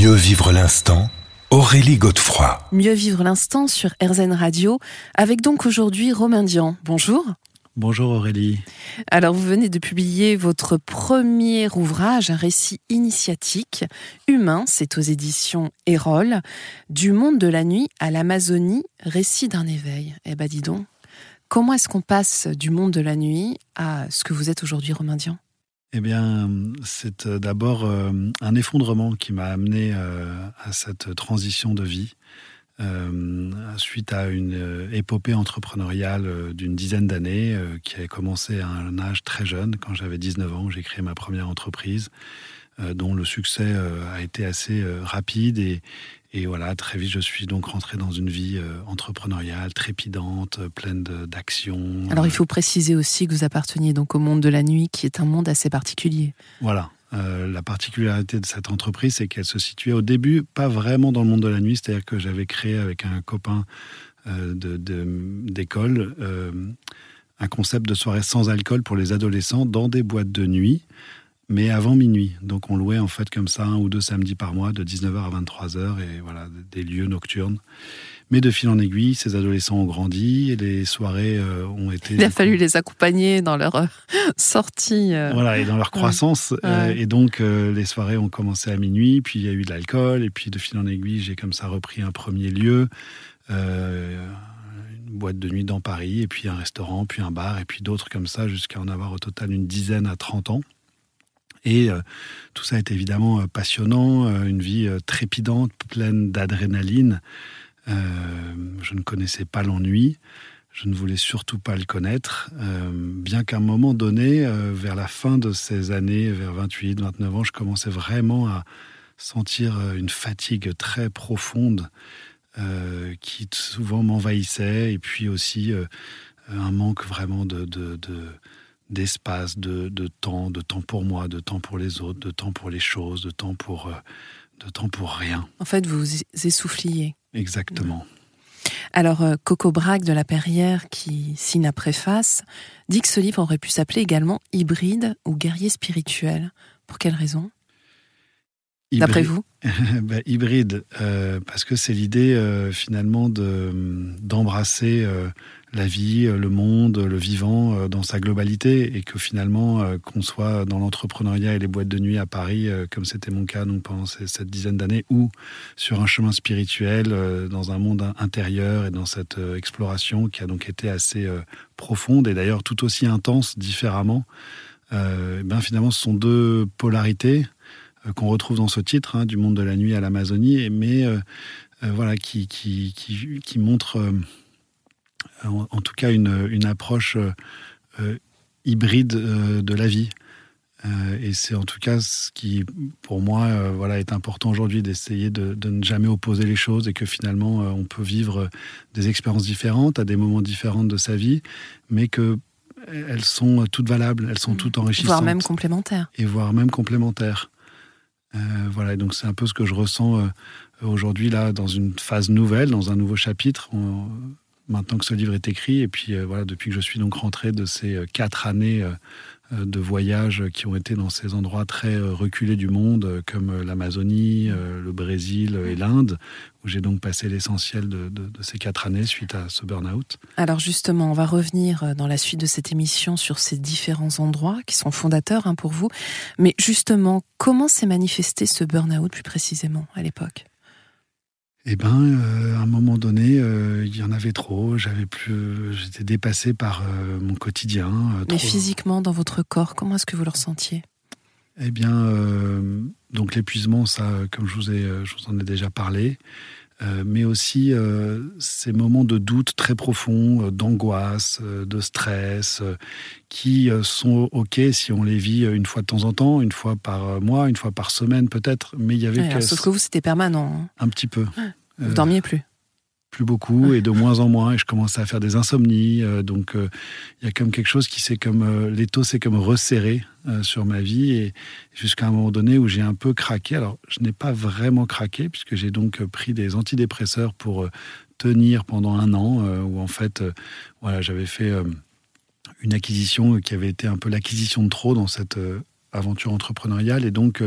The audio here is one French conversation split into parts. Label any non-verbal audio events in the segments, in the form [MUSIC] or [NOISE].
Mieux vivre l'instant Aurélie Godefroy. Mieux vivre l'instant sur RZN Radio, avec donc aujourd'hui Romain Dian. Bonjour. Bonjour Aurélie. Alors vous venez de publier votre premier ouvrage, un récit initiatique, humain, c'est aux éditions Erol, du monde de la nuit à l'Amazonie, récit d'un éveil. Eh ben dis donc, comment est-ce qu'on passe du monde de la nuit à ce que vous êtes aujourd'hui Romain Dian? Eh bien, c'est euh, d'abord euh, un effondrement qui m'a amené euh, à cette transition de vie. suite à une épopée entrepreneuriale d'une dizaine d'années qui a commencé à un âge très jeune, quand j'avais 19 ans, j'ai créé ma première entreprise, dont le succès a été assez rapide et, et voilà, très vite, je suis donc rentré dans une vie euh, entrepreneuriale, trépidante, pleine d'actions. Alors, il faut préciser aussi que vous apparteniez donc au monde de la nuit, qui est un monde assez particulier. Voilà. Euh, la particularité de cette entreprise, c'est qu'elle se situait au début pas vraiment dans le monde de la nuit, c'est-à-dire que j'avais créé avec un copain euh, d'école un concept de soirée sans alcool pour les adolescents dans des boîtes de nuit mais avant minuit. Donc on louait en fait comme ça un ou deux samedis par mois de 19h à 23h et voilà des lieux nocturnes. Mais de fil en aiguille, ces adolescents ont grandi et les soirées euh, ont été. Il a fallu les accompagner dans leur euh, [LAUGHS] sortie. Euh. Voilà, et dans leur croissance. et donc, les soirées ont commencé à minuit, puis il y a eu de l'alcool, et puis de fil en aiguille, j'ai comme ça repris un premier lieu, une boîte de nuit dans Paris, et puis un restaurant, puis un bar, et puis d'autres comme ça, jusqu'à en avoir au total une dizaine à 30 ans. Et euh, tout ça est évidemment euh, passionnant, euh, une vie trépidante, pleine d'adrénaline. je ne connaissais pas l'ennui. Je ne voulais surtout pas le connaître, bien qu'à un moment donné, vers la fin de ces années, vers 28, 29 ans, je commençais vraiment à sentir une fatigue très profonde qui souvent m'envahissait, et puis aussi un manque vraiment de, de d'espace, de, de, temps, de temps pour moi, de temps pour les autres, de temps pour les choses, de temps pour, euh, de temps pour rien. En fait, vous essouffliez. Exactement. Alors, euh, Coco Braque de la Perrière, qui signe la préface, dit que ce livre aurait pu s'appeler également Hybride ou Guerrier spirituel. Pour quelle raison? D'après vous? [LAUGHS] ben, Hybride, euh, parce que c'est l'idée finalement d'embrasser la vie, euh, le monde, le vivant euh, dans sa globalité et que finalement, euh, qu'on soit dans l'entrepreneuriat et les boîtes de nuit à Paris, comme c'était mon cas donc pendant cette dizaine d'années, ou sur un chemin spirituel, dans un monde intérieur et dans cette exploration qui a donc été assez profonde et d'ailleurs tout aussi intense différemment, ben finalement, ce sont deux polarités qu'on retrouve dans ce titre, hein, du monde de la nuit à l'Amazonie, mais voilà, qui, qui, qui, qui montrent en, tout cas une, approche euh, euh, hybride euh, de la vie. et c'est en tout cas ce qui, pour moi, voilà, est important aujourd'hui d'essayer de, ne jamais opposer les choses et que finalement, on peut vivre des expériences différentes à des moments différents de sa vie, mais que elles sont toutes valables, elles sont mmh. toutes enrichissantes. Voire même complémentaires. Et voire même complémentaires. Voilà, donc c'est un peu ce que je ressens aujourd'hui, là, dans une phase nouvelle, dans un nouveau chapitre maintenant que ce livre est écrit. Et puis euh, voilà, depuis que je suis donc rentré de ces euh, quatre années euh, de voyage qui ont été dans ces endroits très reculés du monde, comme l'Amazonie, le Brésil et l'Inde, où j'ai donc passé l'essentiel de, ces quatre années suite à ce burn-out. Alors justement, on va revenir dans la suite de cette émission sur ces différents endroits qui sont fondateurs hein, pour vous. Mais justement, comment s'est manifesté ce burn-out plus précisément à l'époque? Eh ben, euh, à un moment donné, euh, il y en avait trop. J'avais plus, j'étais dépassé par euh, mon quotidien. Mais physiquement, dans votre corps, comment est-ce que vous le ressentiez? Eh bien, donc l'épuisement, ça, comme je vous ai, je vous en ai déjà parlé. Mais aussi ces moments de doute très profonds, d'angoisse, de stress, qui sont OK si on les vit une fois de temps en temps, une fois par mois, une fois par semaine peut-être, mais il y avait... que... Sauf que vous, c'était permanent. Hein. Un petit peu. Vous dormiez plus plus beaucoup et de moins en moins et je commençais à faire des insomnies euh, donc euh, il y a comme quelque chose qui s'est comme euh, l'étau s'est comme resserré sur ma vie et jusqu'à un moment donné où j'ai un peu craqué. Alors je n'ai pas vraiment craqué puisque j'ai donc pris des antidépresseurs pour tenir pendant un an où en fait voilà j'avais fait une acquisition qui avait été un peu l'acquisition de trop dans cette aventure entrepreneuriale et donc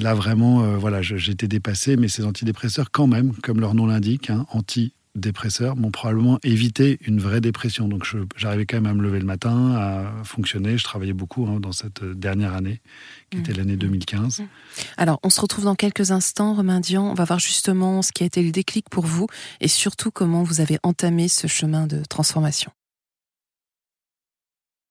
là vraiment, voilà, j'étais dépassé, mais ces antidépresseurs, quand même, comme leur nom l'indique, hein, anti dépresseurs m'ont probablement évité une vraie dépression. Donc j'arrivais quand même à me lever le matin, à fonctionner. Je travaillais beaucoup hein, dans cette dernière année, qui était mmh. l'année 2015. Mmh. Alors on se retrouve dans quelques instants, Romain Dian. On va voir justement ce qui a été le déclic pour vous et surtout comment vous avez entamé ce chemin de transformation.